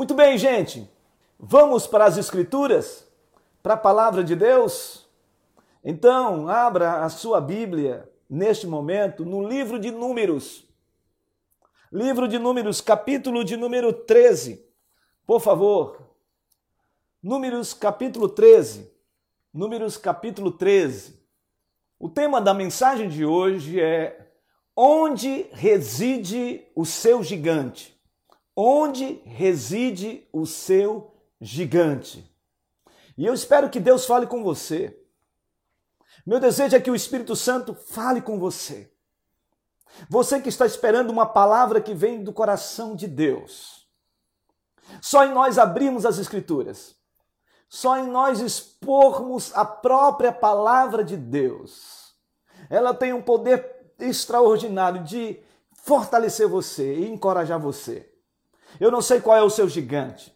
Muito bem, gente. Vamos para as Escrituras? Para a palavra de Deus? Então, abra a sua Bíblia neste momento no livro de Números. Livro de Números, capítulo de número 13. Por favor. Números, capítulo 13. Números, capítulo 13. O tema da mensagem de hoje é Onde reside o seu gigante? Onde reside o seu gigante? E eu espero que Deus fale com você. Meu desejo é que o Espírito Santo fale com você. Você que está esperando uma palavra que vem do coração de Deus. Só em nós abrimos as Escrituras. Só em nós expormos a própria palavra de Deus. Ela tem um poder extraordinário de fortalecer você e encorajar você. Eu não sei qual é o seu gigante.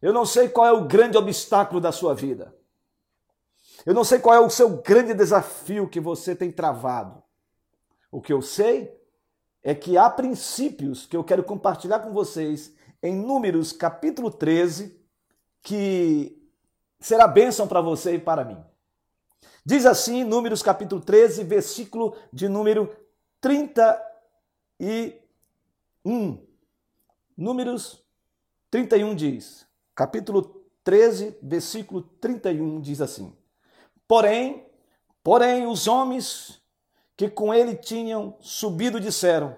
Eu não sei qual é o grande obstáculo da sua vida. Eu não sei qual é o seu grande desafio que você tem travado. O que eu sei é que há princípios que eu quero compartilhar com vocês em Números capítulo 13, que será bênção para você e para mim. Diz assim, Números capítulo 13, versículo de número 31. Números 31 diz, capítulo 13, versículo 31 diz assim: Porém, porém os homens que com ele tinham subido disseram: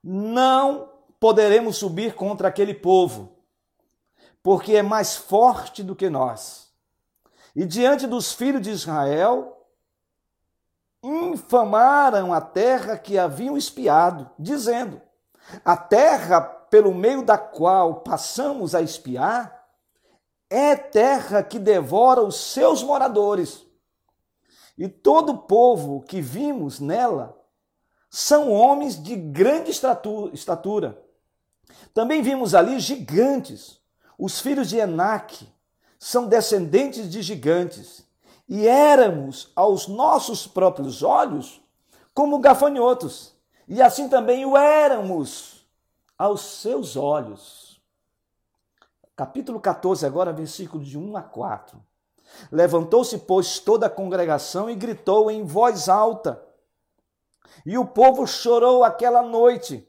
Não poderemos subir contra aquele povo, porque é mais forte do que nós. E diante dos filhos de Israel, infamaram a terra que haviam espiado, dizendo: A terra pelo meio da qual passamos a espiar é terra que devora os seus moradores. E todo o povo que vimos nela são homens de grande estatura. Também vimos ali gigantes. Os filhos de Enaque são descendentes de gigantes e éramos aos nossos próprios olhos como gafanhotos, e assim também o éramos aos seus olhos. Capítulo 14, agora, versículo de 1 a 4. Levantou-se, pois, toda a congregação e gritou em voz alta. E o povo chorou aquela noite.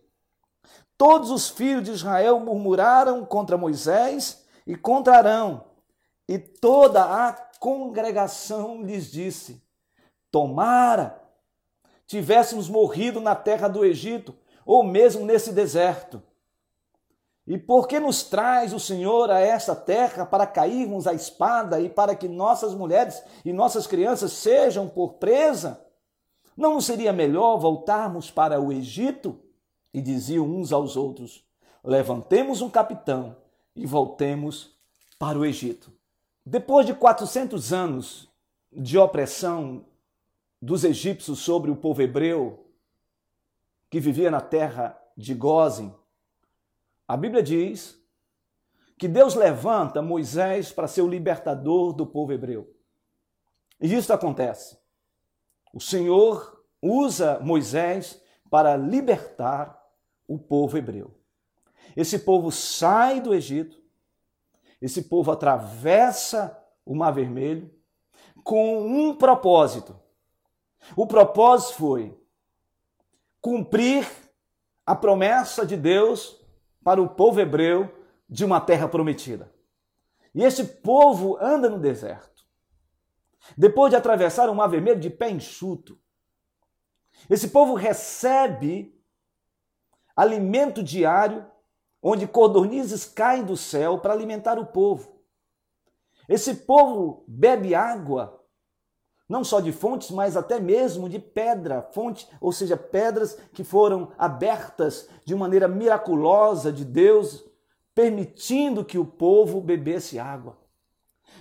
Todos os filhos de Israel murmuraram contra Moisés e contra Arão, e toda a congregação lhes disse: Tomara tivéssemos morrido na terra do Egito, ou mesmo nesse deserto. E por que nos traz o Senhor a esta terra para cairmos à espada e para que nossas mulheres e nossas crianças sejam por presa? Não seria melhor voltarmos para o Egito? E diziam uns aos outros: Levantemos um capitão e voltemos para o Egito. Depois de 400 anos de opressão dos egípcios sobre o povo hebreu que vivia na terra de Gozem, a Bíblia diz que Deus levanta Moisés para ser o libertador do povo hebreu. E isso acontece. O Senhor usa Moisés para libertar o povo hebreu. Esse povo sai do Egito, esse povo atravessa o Mar Vermelho com um propósito. O propósito foi cumprir a promessa de Deus para o povo hebreu de uma terra prometida. E esse povo anda no deserto. Depois de atravessar o Mar Vermelho de pé enxuto, esse povo recebe alimento diário onde codornizes caem do céu para alimentar o povo. Esse povo bebe água, não só de fontes, mas até mesmo de pedra, fonte, ou seja, pedras que foram abertas de maneira miraculosa de Deus, permitindo que o povo bebesse água.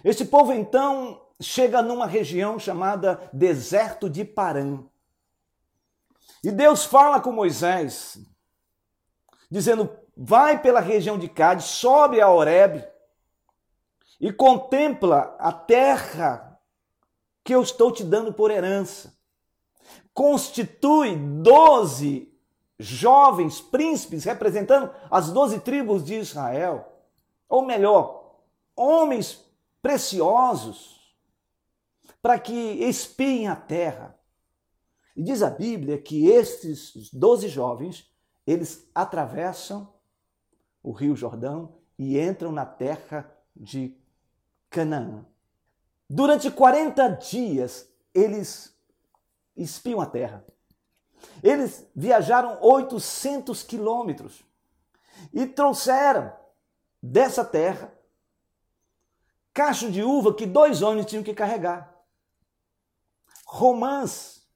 Esse povo então chega numa região chamada Deserto de Parã. E Deus fala com Moisés, dizendo: vai pela região de Cádiz, sobe a Horebe e contempla a terra que eu estou te dando por herança. Constitui doze jovens príncipes representando as doze tribos de Israel. ou melhor, homens preciosos, para que espiem a terra. E diz a Bíblia que estes doze jovens, eles atravessam o rio Jordão e entram na terra de Canaã. Durante 40 dias, eles espiam a terra. Eles viajaram 800 quilômetros e trouxeram dessa terra cacho de uva que dois homens tinham que carregar, romãs,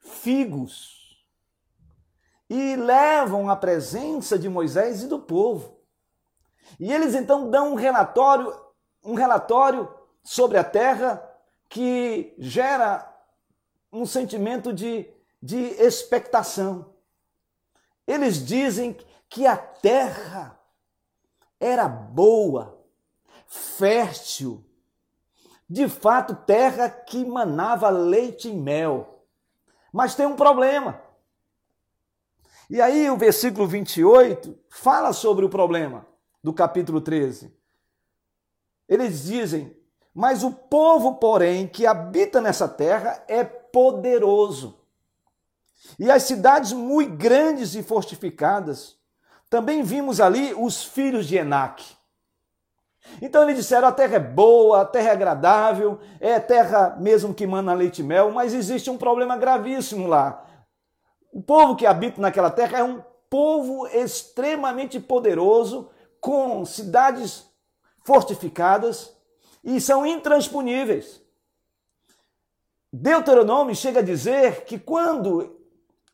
figos, e levam a presença de Moisés e do povo. E eles então dão um relatório, um relatório sobre a terra que gera um sentimento de, de expectação. Eles dizem que a terra era boa, fértil, de fato, terra que manava leite e mel. Mas tem um problema. E aí o versículo 28 fala sobre o problema do capítulo 13. Eles dizem: Mas o povo, porém, que habita nessa terra é poderoso. E as cidades muito grandes e fortificadas. Também vimos ali os filhos de Enaque. Então eles disseram: a terra é boa, a terra é agradável, é terra mesmo que mana leite e mel, mas existe um problema gravíssimo lá. O povo que habita naquela terra é um povo extremamente poderoso, com cidades fortificadas e são intransponíveis. Deuteronômio chega a dizer que quando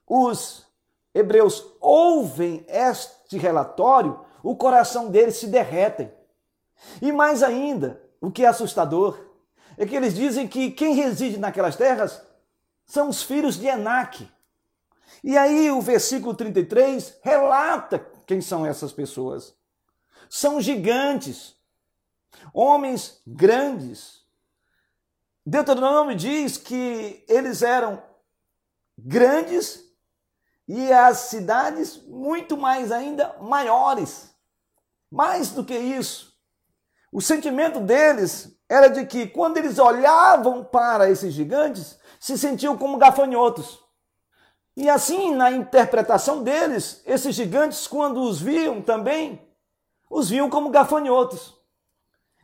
os hebreus ouvem este relatório, o coração deles se derrete. E mais ainda, o que é assustador, é que eles dizem que quem reside naquelas terras são os filhos de Enaque. E aí o versículo 33 relata quem são essas pessoas. São gigantes, homens grandes. Deuteronômio diz que eles eram grandes e as cidades muito mais ainda maiores. Mais do que isso, o sentimento deles era de que quando eles olhavam para esses gigantes, se sentiam como gafanhotos. E assim, na interpretação deles, esses gigantes, quando os viam também, os viam como gafanhotos.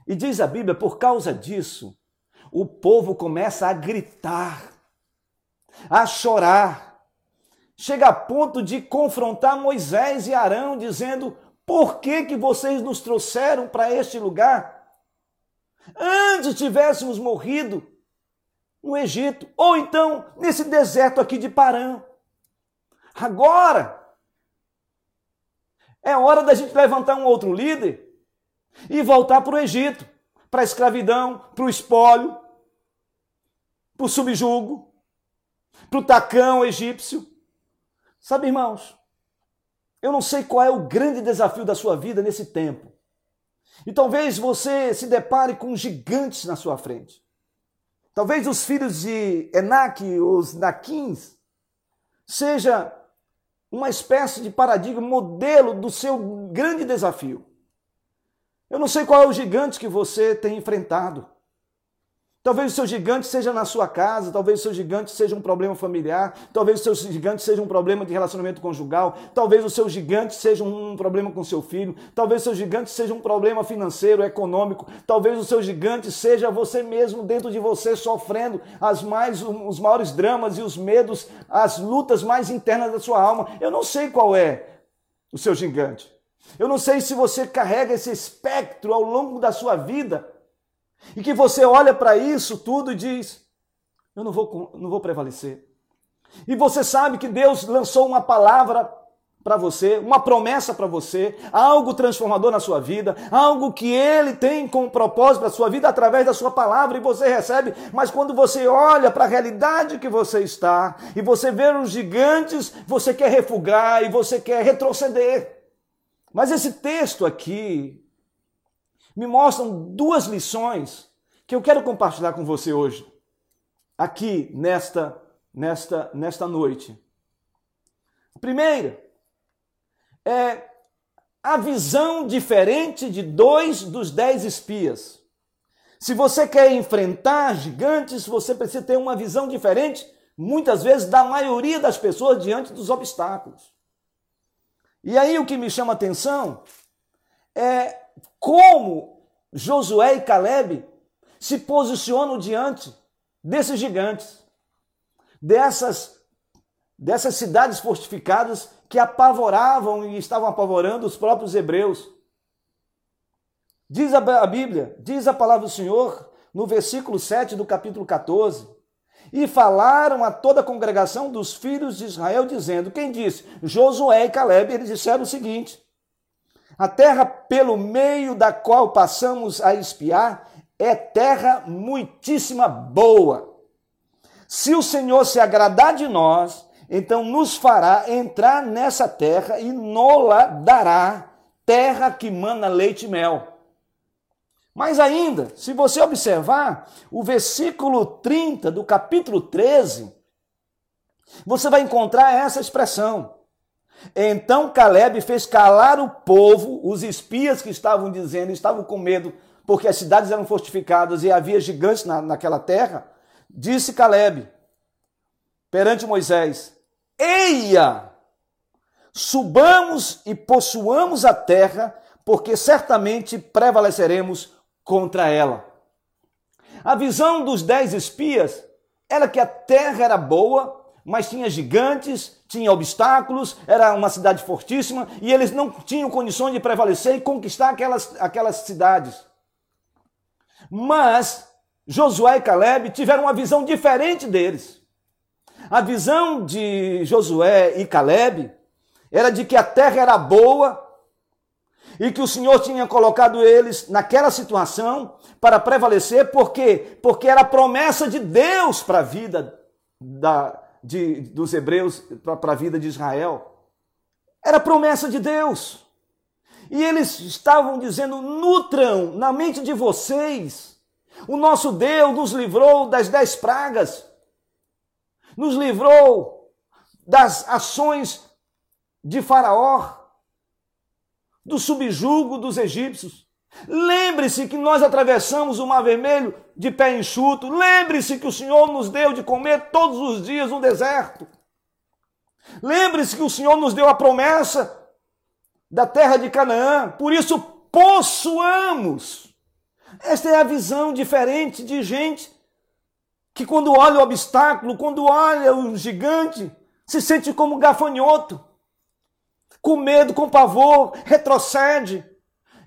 E diz a Bíblia, por causa disso, o povo começa a gritar, a chorar, chega a ponto de confrontar Moisés e Arão, dizendo: Por que, que vocês nos trouxeram para este lugar? Antes tivéssemos morrido no Egito, ou então nesse deserto aqui de Parã. Agora é hora da gente levantar um outro líder e voltar para o Egito, para a escravidão, para o espólio, para o subjugo, para o tacão egípcio. Sabe, irmãos, eu não sei qual é o grande desafio da sua vida nesse tempo. E talvez você se depare com gigantes na sua frente. Talvez os filhos de Enaque, os Naquins, seja uma espécie de paradigma, modelo do seu grande desafio. Eu não sei qual é o gigante que você tem enfrentado. Talvez o seu gigante seja na sua casa, talvez o seu gigante seja um problema familiar, talvez o seu gigante seja um problema de relacionamento conjugal, talvez o seu gigante seja um problema com seu filho, talvez o seu gigante seja um problema financeiro, econômico, talvez o seu gigante seja você mesmo dentro de você sofrendo as mais, os maiores dramas e os medos, as lutas mais internas da sua alma. Eu não sei qual é o seu gigante. Eu não sei se você carrega esse espectro ao longo da sua vida e que você olha para isso tudo e diz: Eu não vou, não vou prevalecer. E você sabe que Deus lançou uma palavra para você, uma promessa para você, algo transformador na sua vida, algo que Ele tem como propósito para sua vida através da sua palavra e você recebe, mas quando você olha para a realidade que você está e você vê os gigantes, você quer refugar e você quer retroceder. Mas esse texto aqui me mostram duas lições que eu quero compartilhar com você hoje, aqui nesta nesta nesta noite. A primeira é a visão diferente de dois dos dez espias. Se você quer enfrentar gigantes, você precisa ter uma visão diferente, muitas vezes, da maioria das pessoas diante dos obstáculos. E aí o que me chama a atenção é como Josué e Caleb se posicionam diante desses gigantes, dessas, dessas cidades fortificadas que apavoravam e estavam apavorando os próprios hebreus. Diz a Bíblia, diz a palavra do Senhor, no versículo 7 do capítulo 14. E falaram a toda a congregação dos filhos de Israel, dizendo: Quem disse? Josué e Caleb, eles disseram o seguinte: A terra pelo meio da qual passamos a espiar é terra muitíssima boa. Se o Senhor se agradar de nós, então nos fará entrar nessa terra e nola dará terra que mana leite e mel. Mas ainda, se você observar o versículo 30 do capítulo 13, você vai encontrar essa expressão. Então Caleb fez calar o povo, os espias que estavam dizendo, estavam com medo, porque as cidades eram fortificadas e havia gigantes na, naquela terra. Disse Caleb perante Moisés: Eia! Subamos e possuamos a terra, porque certamente prevaleceremos contra ela. A visão dos dez espias era que a terra era boa, mas tinha gigantes, tinha obstáculos, era uma cidade fortíssima e eles não tinham condições de prevalecer e conquistar aquelas, aquelas cidades. Mas Josué e Caleb tiveram uma visão diferente deles. A visão de Josué e Caleb era de que a terra era boa e que o Senhor tinha colocado eles naquela situação para prevalecer, por quê? Porque era promessa de Deus para a vida da, de, dos hebreus, para a vida de Israel. Era promessa de Deus. E eles estavam dizendo: nutram na mente de vocês. O nosso Deus nos livrou das dez pragas nos livrou das ações de Faraó, do subjugo dos egípcios. Lembre-se que nós atravessamos o Mar Vermelho de pé enxuto. Lembre-se que o Senhor nos deu de comer todos os dias no deserto. Lembre-se que o Senhor nos deu a promessa da terra de Canaã. Por isso, possuamos. Esta é a visão diferente de gente que quando olha o obstáculo, quando olha o gigante, se sente como gafanhoto, com medo, com pavor, retrocede,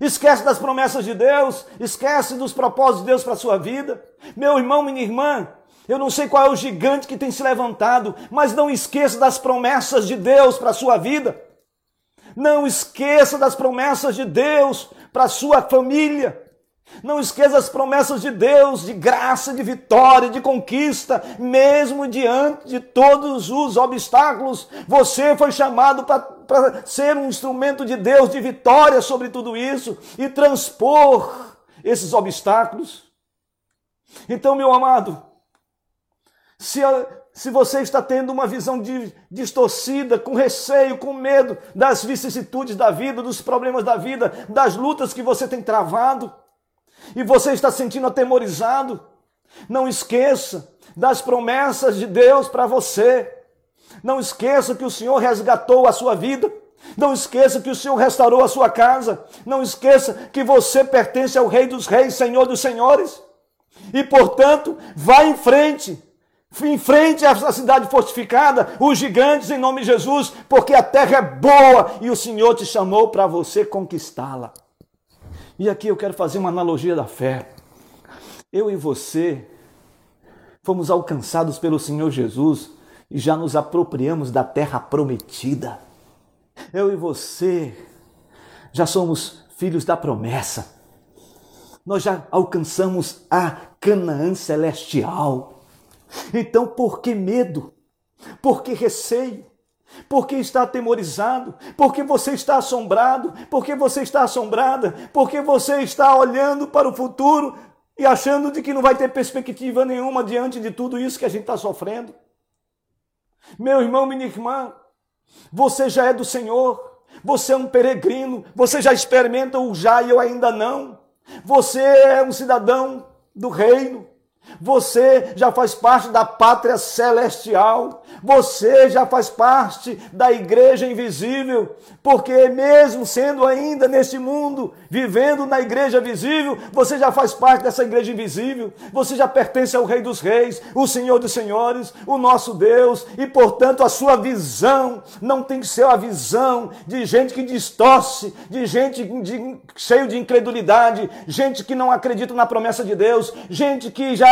esquece das promessas de Deus, esquece dos propósitos de Deus para a sua vida. Meu irmão, minha irmã, eu não sei qual é o gigante que tem se levantado, mas não esqueça das promessas de Deus para a sua vida. Não esqueça das promessas de Deus para a sua família. Não esqueça as promessas de Deus, de graça, de vitória, de conquista, mesmo diante de todos os obstáculos. Você foi chamado para ser um instrumento de Deus de vitória sobre tudo isso e transpor esses obstáculos. Então, meu amado, se, se você está tendo uma visão de, distorcida, com receio, com medo das vicissitudes da vida, dos problemas da vida, das lutas que você tem travado, e você está sentindo atemorizado, não esqueça das promessas de Deus para você. Não esqueça que o Senhor resgatou a sua vida. Não esqueça que o Senhor restaurou a sua casa. Não esqueça que você pertence ao Rei dos Reis, Senhor dos Senhores. E, portanto, vá em frente. Em frente à cidade fortificada, os gigantes em nome de Jesus, porque a terra é boa e o Senhor te chamou para você conquistá-la. E aqui eu quero fazer uma analogia da fé. Eu e você fomos alcançados pelo Senhor Jesus e já nos apropriamos da terra prometida. Eu e você já somos filhos da promessa. Nós já alcançamos a Canaã celestial. Então, por que medo? Por que receio? Porque está atemorizado, porque você está assombrado, porque você está assombrada, porque você está olhando para o futuro e achando de que não vai ter perspectiva nenhuma diante de tudo isso que a gente está sofrendo. Meu irmão, minha irmã, você já é do Senhor, Você é um peregrino, você já experimenta o já e eu ainda não. Você é um cidadão do reino. Você já faz parte da pátria celestial. Você já faz parte da igreja invisível. Porque, mesmo sendo ainda neste mundo, vivendo na igreja visível, você já faz parte dessa igreja invisível. Você já pertence ao Rei dos Reis, o Senhor dos Senhores, o nosso Deus. E, portanto, a sua visão não tem que ser a visão de gente que distorce, de gente de, cheio de incredulidade, gente que não acredita na promessa de Deus, gente que já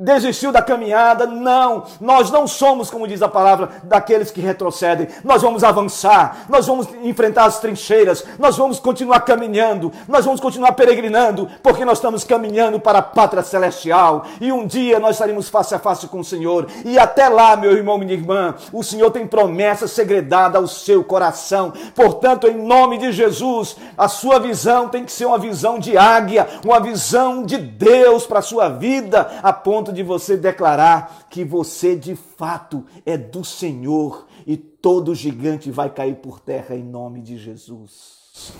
desistiu da caminhada. Não, nós não somos, como diz a palavra, daqueles que retrocedem. Nós vamos avançar, nós vamos enfrentar as trincheiras, nós vamos continuar caminhando, nós vamos continuar peregrinando, porque nós estamos caminhando para a pátria celestial. E um dia nós estaremos face a face com o Senhor. E até lá, meu irmão, minha irmã, o Senhor tem promessa segredada ao seu coração. Portanto, em nome de Jesus, a sua visão tem que ser uma visão de águia, uma visão de Deus para a sua vida a ponto de você declarar que você de fato é do Senhor e todo gigante vai cair por terra em nome de Jesus.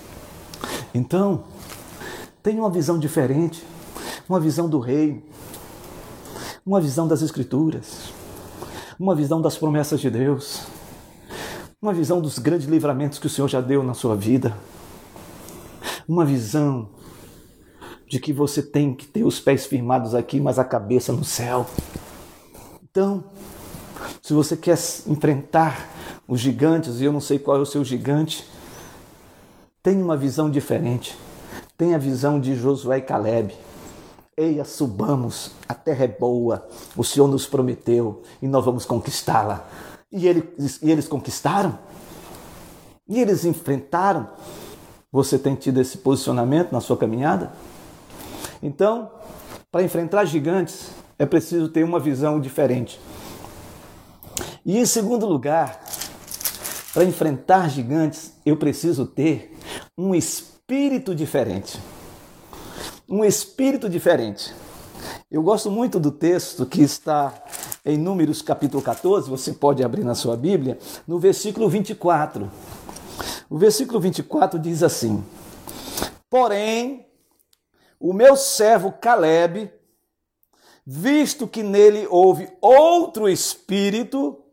Então, tenha uma visão diferente, uma visão do rei, uma visão das Escrituras, uma visão das promessas de Deus, uma visão dos grandes livramentos que o Senhor já deu na sua vida, uma visão de que você tem que ter os pés firmados aqui, mas a cabeça no céu. Então, se você quer enfrentar os gigantes, e eu não sei qual é o seu gigante, tenha uma visão diferente. Tenha a visão de Josué e Caleb. Eia, subamos, a terra é boa, o Senhor nos prometeu e nós vamos conquistá-la. E e eles conquistaram? E eles enfrentaram? Você tem tido esse posicionamento na sua caminhada? Então, para enfrentar gigantes, é preciso ter uma visão diferente. E em segundo lugar, para enfrentar gigantes, eu preciso ter um espírito diferente. Um espírito diferente. Eu gosto muito do texto que está em Números capítulo 14, você pode abrir na sua Bíblia, no versículo 24. O versículo 24 diz assim: Porém, o meu servo Caleb, visto que nele houve outro espírito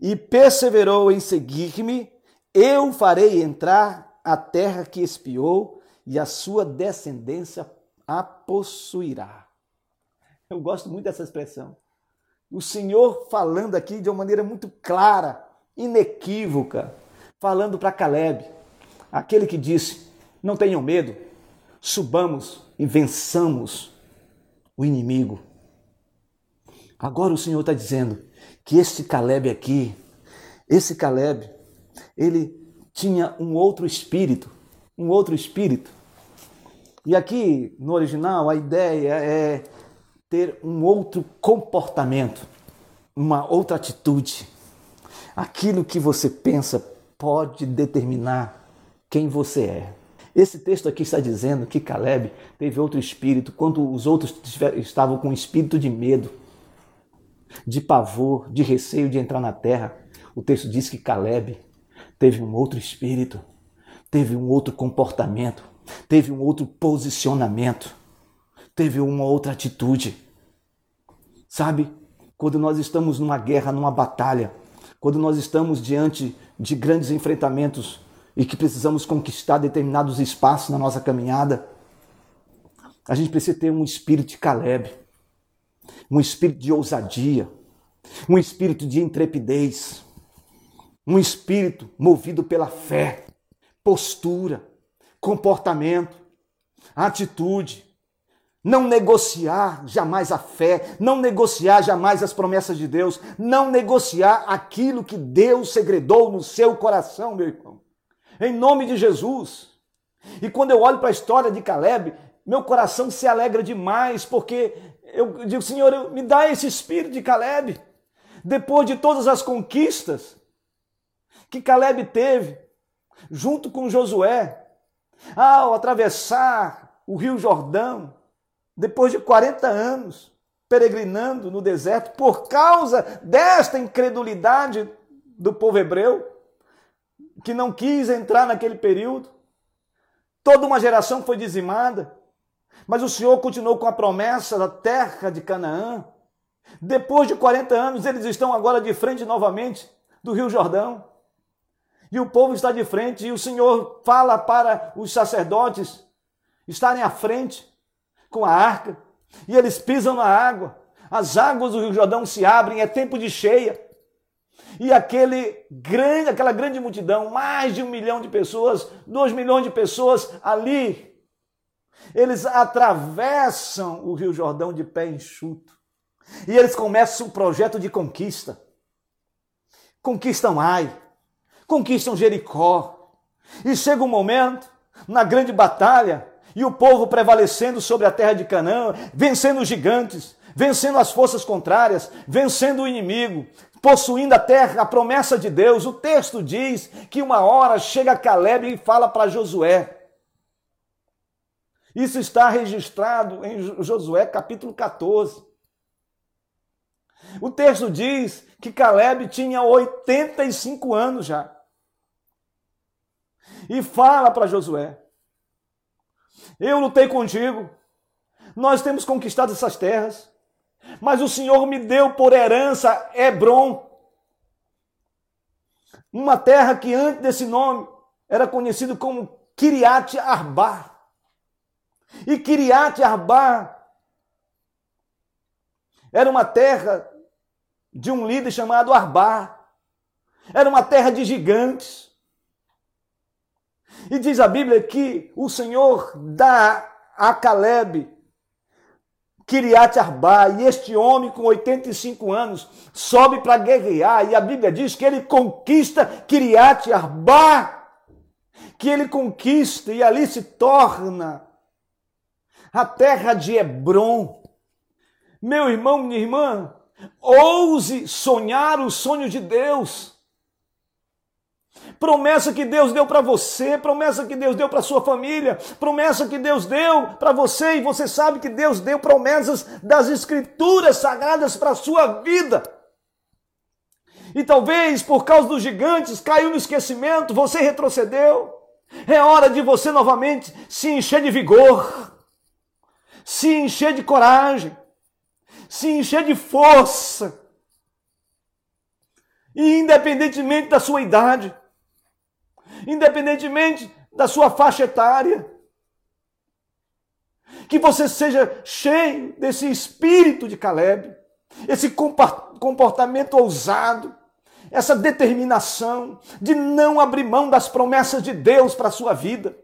e perseverou em seguir-me, eu farei entrar a terra que espiou e a sua descendência a possuirá. Eu gosto muito dessa expressão. O Senhor falando aqui de uma maneira muito clara, inequívoca, falando para Caleb, aquele que disse: Não tenham medo, subamos e vençamos o inimigo. Agora o Senhor está dizendo que esse Caleb aqui, esse Caleb, ele tinha um outro espírito, um outro espírito. E aqui no original a ideia é ter um outro comportamento, uma outra atitude. Aquilo que você pensa pode determinar quem você é. Esse texto aqui está dizendo que Caleb teve outro espírito, quando os outros estavam com um espírito de medo, de pavor, de receio de entrar na terra. O texto diz que Caleb teve um outro espírito, teve um outro comportamento, teve um outro posicionamento, teve uma outra atitude. Sabe, quando nós estamos numa guerra, numa batalha, quando nós estamos diante de grandes enfrentamentos, e que precisamos conquistar determinados espaços na nossa caminhada, a gente precisa ter um espírito de Caleb, um espírito de ousadia, um espírito de intrepidez, um espírito movido pela fé, postura, comportamento, atitude. Não negociar jamais a fé, não negociar jamais as promessas de Deus, não negociar aquilo que Deus segredou no seu coração, meu irmão em nome de Jesus. E quando eu olho para a história de Caleb, meu coração se alegra demais, porque eu digo, Senhor, me dá esse espírito de Caleb. Depois de todas as conquistas que Caleb teve, junto com Josué, ao atravessar o rio Jordão, depois de 40 anos, peregrinando no deserto, por causa desta incredulidade do povo hebreu, que não quis entrar naquele período. Toda uma geração foi dizimada. Mas o Senhor continuou com a promessa da terra de Canaã. Depois de 40 anos, eles estão agora de frente novamente do Rio Jordão. E o povo está de frente, e o Senhor fala para os sacerdotes estarem à frente com a arca, e eles pisam na água. As águas do Rio Jordão se abrem, é tempo de cheia. E aquele grande, aquela grande multidão, mais de um milhão de pessoas, dois milhões de pessoas ali, eles atravessam o Rio Jordão de pé enxuto. E eles começam um projeto de conquista. Conquistam Ai, conquistam Jericó. E chega um momento, na grande batalha, e o povo prevalecendo sobre a terra de Canaã, vencendo os gigantes, vencendo as forças contrárias, vencendo o inimigo, possuindo a terra, a promessa de Deus. O texto diz que uma hora chega Caleb e fala para Josué. Isso está registrado em Josué capítulo 14. O texto diz que Caleb tinha 85 anos já. E fala para Josué: Eu lutei contigo, nós temos conquistado essas terras, mas o Senhor me deu por herança Hebron, uma terra que antes desse nome era conhecido como Kiriat Arba. E Kiriat Arba era uma terra de um líder chamado Arba. Era uma terra de gigantes. E diz a Bíblia que o Senhor dá a Caleb Kiriat Arba, e este homem com 85 anos sobe para guerrear, e a Bíblia diz que ele conquista Kiriat Arba, que ele conquista e ali se torna a terra de Hebron. Meu irmão, minha irmã, ouse sonhar o sonho de Deus. Promessa que Deus deu para você, promessa que Deus deu para sua família, promessa que Deus deu para você e você sabe que Deus deu promessas das escrituras sagradas para sua vida. E talvez por causa dos gigantes caiu no esquecimento, você retrocedeu. É hora de você novamente se encher de vigor, se encher de coragem, se encher de força. E independentemente da sua idade, independentemente da sua faixa etária. Que você seja cheio desse espírito de Caleb, esse comportamento ousado, essa determinação de não abrir mão das promessas de Deus para a sua vida.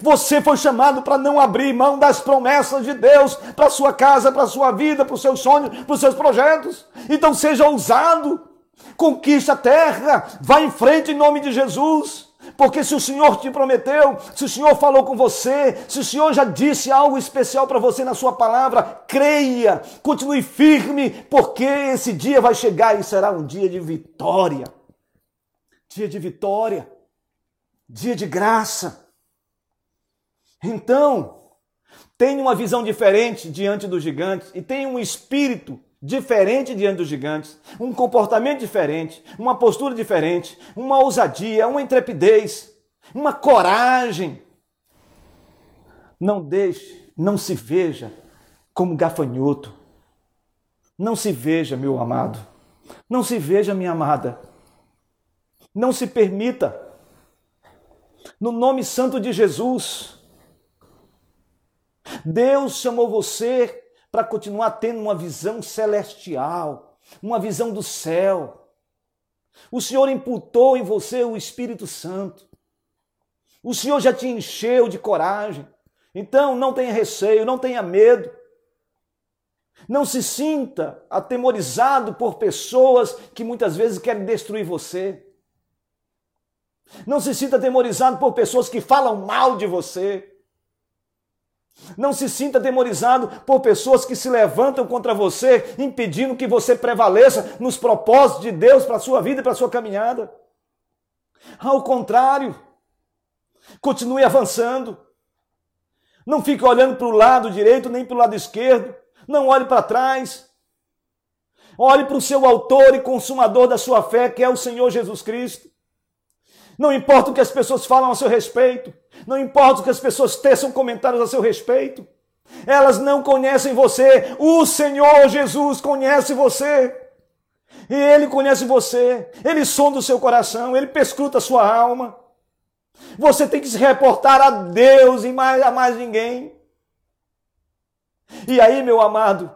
Você foi chamado para não abrir mão das promessas de Deus para sua casa, para sua vida, para os seus sonhos, para os seus projetos. Então seja ousado, conquista a terra, vá em frente em nome de Jesus. Porque se o Senhor te prometeu, se o Senhor falou com você, se o Senhor já disse algo especial para você na sua palavra, creia, continue firme, porque esse dia vai chegar e será um dia de vitória. Dia de vitória, dia de graça. Então, tenha uma visão diferente diante dos gigantes e tenha um espírito diferente diante dos gigantes, um comportamento diferente, uma postura diferente, uma ousadia, uma intrepidez, uma coragem. Não deixe, não se veja como gafanhoto. Não se veja, meu amado. Não se veja, minha amada. Não se permita. No nome santo de Jesus. Deus chamou você para continuar tendo uma visão celestial, uma visão do céu. O Senhor imputou em você o Espírito Santo. O Senhor já te encheu de coragem. Então não tenha receio, não tenha medo. Não se sinta atemorizado por pessoas que muitas vezes querem destruir você. Não se sinta atemorizado por pessoas que falam mal de você. Não se sinta demonizado por pessoas que se levantam contra você, impedindo que você prevaleça nos propósitos de Deus para a sua vida e para a sua caminhada. Ao contrário, continue avançando. Não fique olhando para o lado direito nem para o lado esquerdo. Não olhe para trás. Olhe para o seu autor e consumador da sua fé, que é o Senhor Jesus Cristo. Não importa o que as pessoas falam a seu respeito. Não importa o que as pessoas teçam comentários a seu respeito. Elas não conhecem você. O Senhor Jesus conhece você. E Ele conhece você. Ele sonda o seu coração. Ele pescruta a sua alma. Você tem que se reportar a Deus e mais, a mais ninguém. E aí, meu amado,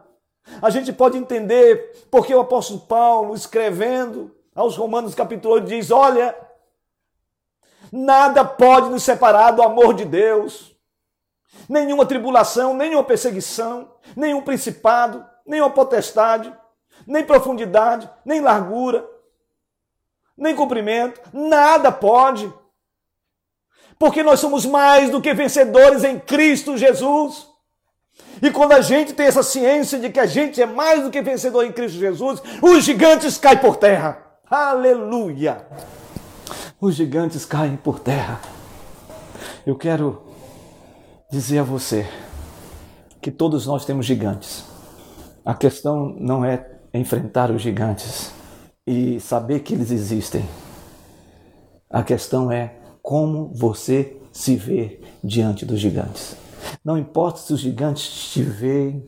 a gente pode entender porque o apóstolo Paulo, escrevendo aos Romanos capítulo 8, diz: Olha, nada pode nos separar do amor de Deus. Nenhuma tribulação, nenhuma perseguição, nenhum principado, nenhuma potestade, nem profundidade, nem largura, nem comprimento, nada pode. Porque nós somos mais do que vencedores em Cristo Jesus. E quando a gente tem essa ciência de que a gente é mais do que vencedor em Cristo Jesus, os gigantes caem por terra. Aleluia! Os gigantes caem por terra. Eu quero dizer a você que todos nós temos gigantes. A questão não é enfrentar os gigantes e saber que eles existem. A questão é como você se vê diante dos gigantes. Não importa se os gigantes te veem,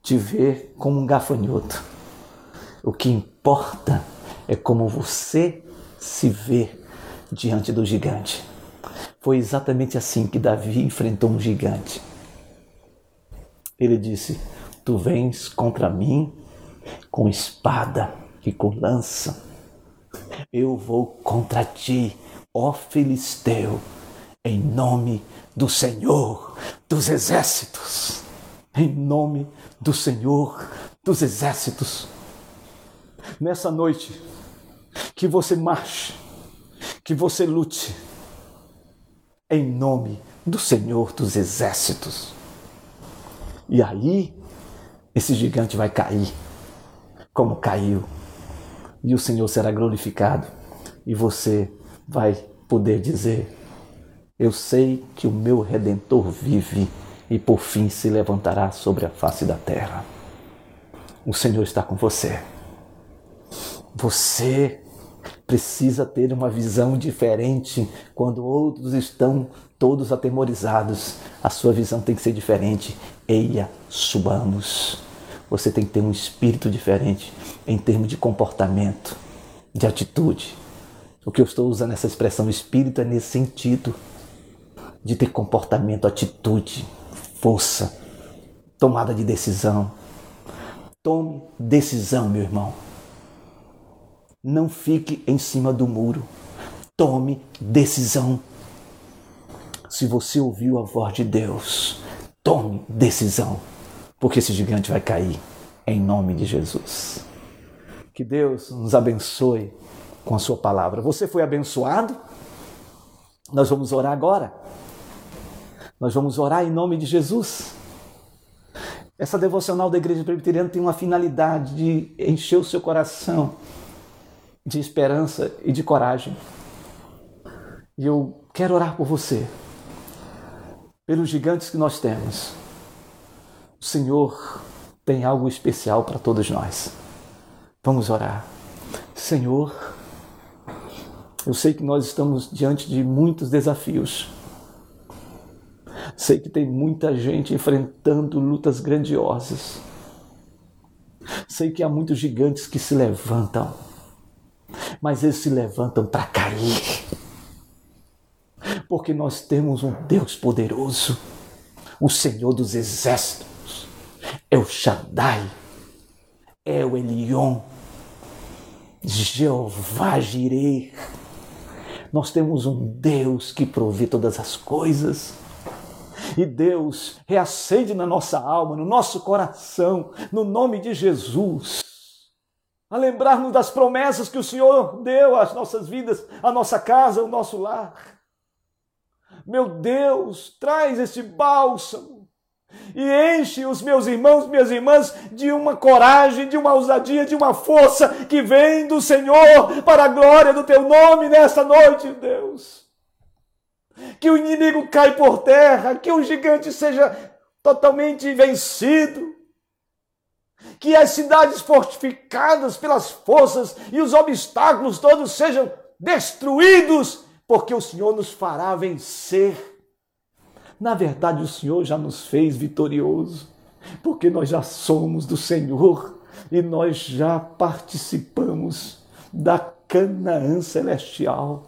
te ver como um gafanhoto. O que importa é como você se vê diante do gigante. Foi exatamente assim que Davi enfrentou um gigante. Ele disse: Tu vens contra mim com espada e com lança. Eu vou contra ti, ó Filisteu, em nome do Senhor dos exércitos. Em nome do Senhor dos exércitos. Nessa noite, que você marche, que você lute, em nome do Senhor dos exércitos. E aí, esse gigante vai cair, como caiu, e o Senhor será glorificado, e você vai poder dizer: eu sei que o meu redentor vive e por fim se levantará sobre a face da terra. O Senhor está com você. Você precisa ter uma visão diferente quando outros estão todos atemorizados. A sua visão tem que ser diferente. Eia, subamos. Você tem que ter um espírito diferente em termos de comportamento, de atitude. O que eu estou usando essa expressão espírito é nesse sentido de ter comportamento, atitude, força, tomada de decisão. Tome decisão, meu irmão. Não fique em cima do muro. Tome decisão. Se você ouviu a voz de Deus, tome decisão, porque esse gigante vai cair em nome de Jesus. Que Deus nos abençoe com a sua palavra. Você foi abençoado? Nós vamos orar agora. Nós vamos orar em nome de Jesus. Essa devocional da Igreja Presbiteriana tem uma finalidade de encher o seu coração de esperança e de coragem. E eu quero orar por você, pelos gigantes que nós temos. O Senhor tem algo especial para todos nós. Vamos orar. Senhor, eu sei que nós estamos diante de muitos desafios Sei que tem muita gente enfrentando lutas grandiosas. Sei que há muitos gigantes que se levantam, mas eles se levantam para cair. Porque nós temos um Deus poderoso, o Senhor dos exércitos, é o Shaddai, é o Elion, Jeová Jireh. Nós temos um Deus que provê todas as coisas e Deus reacende na nossa alma, no nosso coração, no nome de Jesus. A lembrar-nos das promessas que o Senhor deu às nossas vidas, à nossa casa, ao nosso lar. Meu Deus, traz este bálsamo e enche os meus irmãos, minhas irmãs, de uma coragem, de uma ousadia, de uma força que vem do Senhor para a glória do teu nome nesta noite, Deus que o inimigo cai por terra, que o gigante seja totalmente vencido, que as cidades fortificadas pelas forças e os obstáculos todos sejam destruídos porque o Senhor nos fará vencer. Na verdade, o Senhor já nos fez vitorioso, porque nós já somos do Senhor e nós já participamos da Canaã celestial.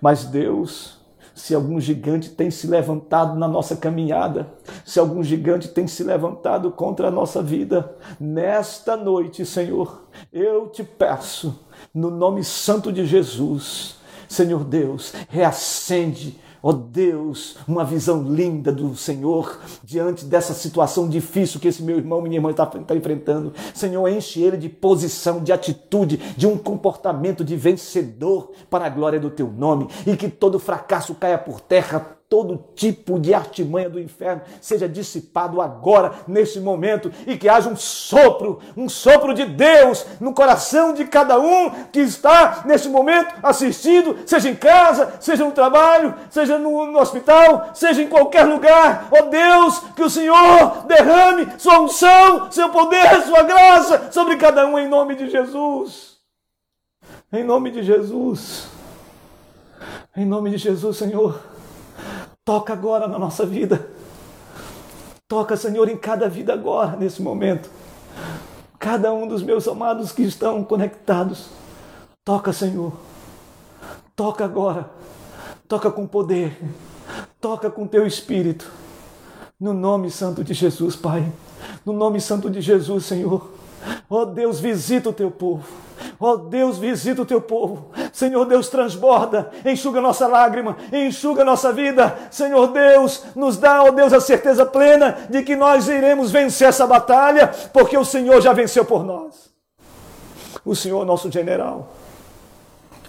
Mas Deus, se algum gigante tem se levantado na nossa caminhada, se algum gigante tem se levantado contra a nossa vida, nesta noite, Senhor, eu te peço, no nome santo de Jesus, Senhor Deus, reacende Ó oh Deus, uma visão linda do Senhor diante dessa situação difícil que esse meu irmão, minha irmã está tá enfrentando. Senhor, enche ele de posição, de atitude, de um comportamento de vencedor para a glória do teu nome e que todo fracasso caia por terra todo tipo de artimanha do inferno seja dissipado agora, nesse momento, e que haja um sopro, um sopro de Deus no coração de cada um que está nesse momento assistindo, seja em casa, seja no trabalho, seja no, no hospital, seja em qualquer lugar. Ó oh Deus, que o Senhor derrame sua unção, seu poder, sua graça sobre cada um em nome de Jesus. Em nome de Jesus. Em nome de Jesus, Senhor. Toca agora na nossa vida. Toca, Senhor, em cada vida agora, nesse momento. Cada um dos meus amados que estão conectados. Toca, Senhor. Toca agora. Toca com poder. Toca com teu espírito. No nome santo de Jesus, Pai. No nome santo de Jesus, Senhor. Ó oh, Deus, visita o teu povo. Ó oh, Deus, visita o teu povo. Senhor Deus, transborda, enxuga nossa lágrima, enxuga nossa vida. Senhor Deus, nos dá, ó oh Deus, a certeza plena de que nós iremos vencer essa batalha, porque o Senhor já venceu por nós. O Senhor, nosso general.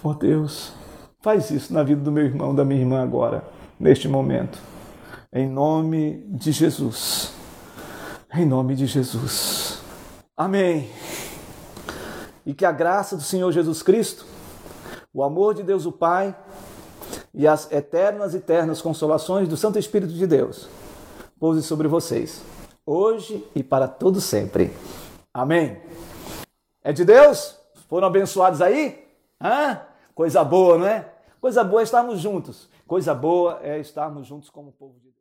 Ó oh Deus, faz isso na vida do meu irmão, da minha irmã agora, neste momento. Em nome de Jesus. Em nome de Jesus. Amém e que a graça do Senhor Jesus Cristo, o amor de Deus o Pai e as eternas e eternas consolações do Santo Espírito de Deus pouse sobre vocês, hoje e para todo sempre. Amém. É de Deus? Foram abençoados aí? Hã? Coisa boa, não é? Coisa boa é estarmos juntos. Coisa boa é estarmos juntos como povo de Deus.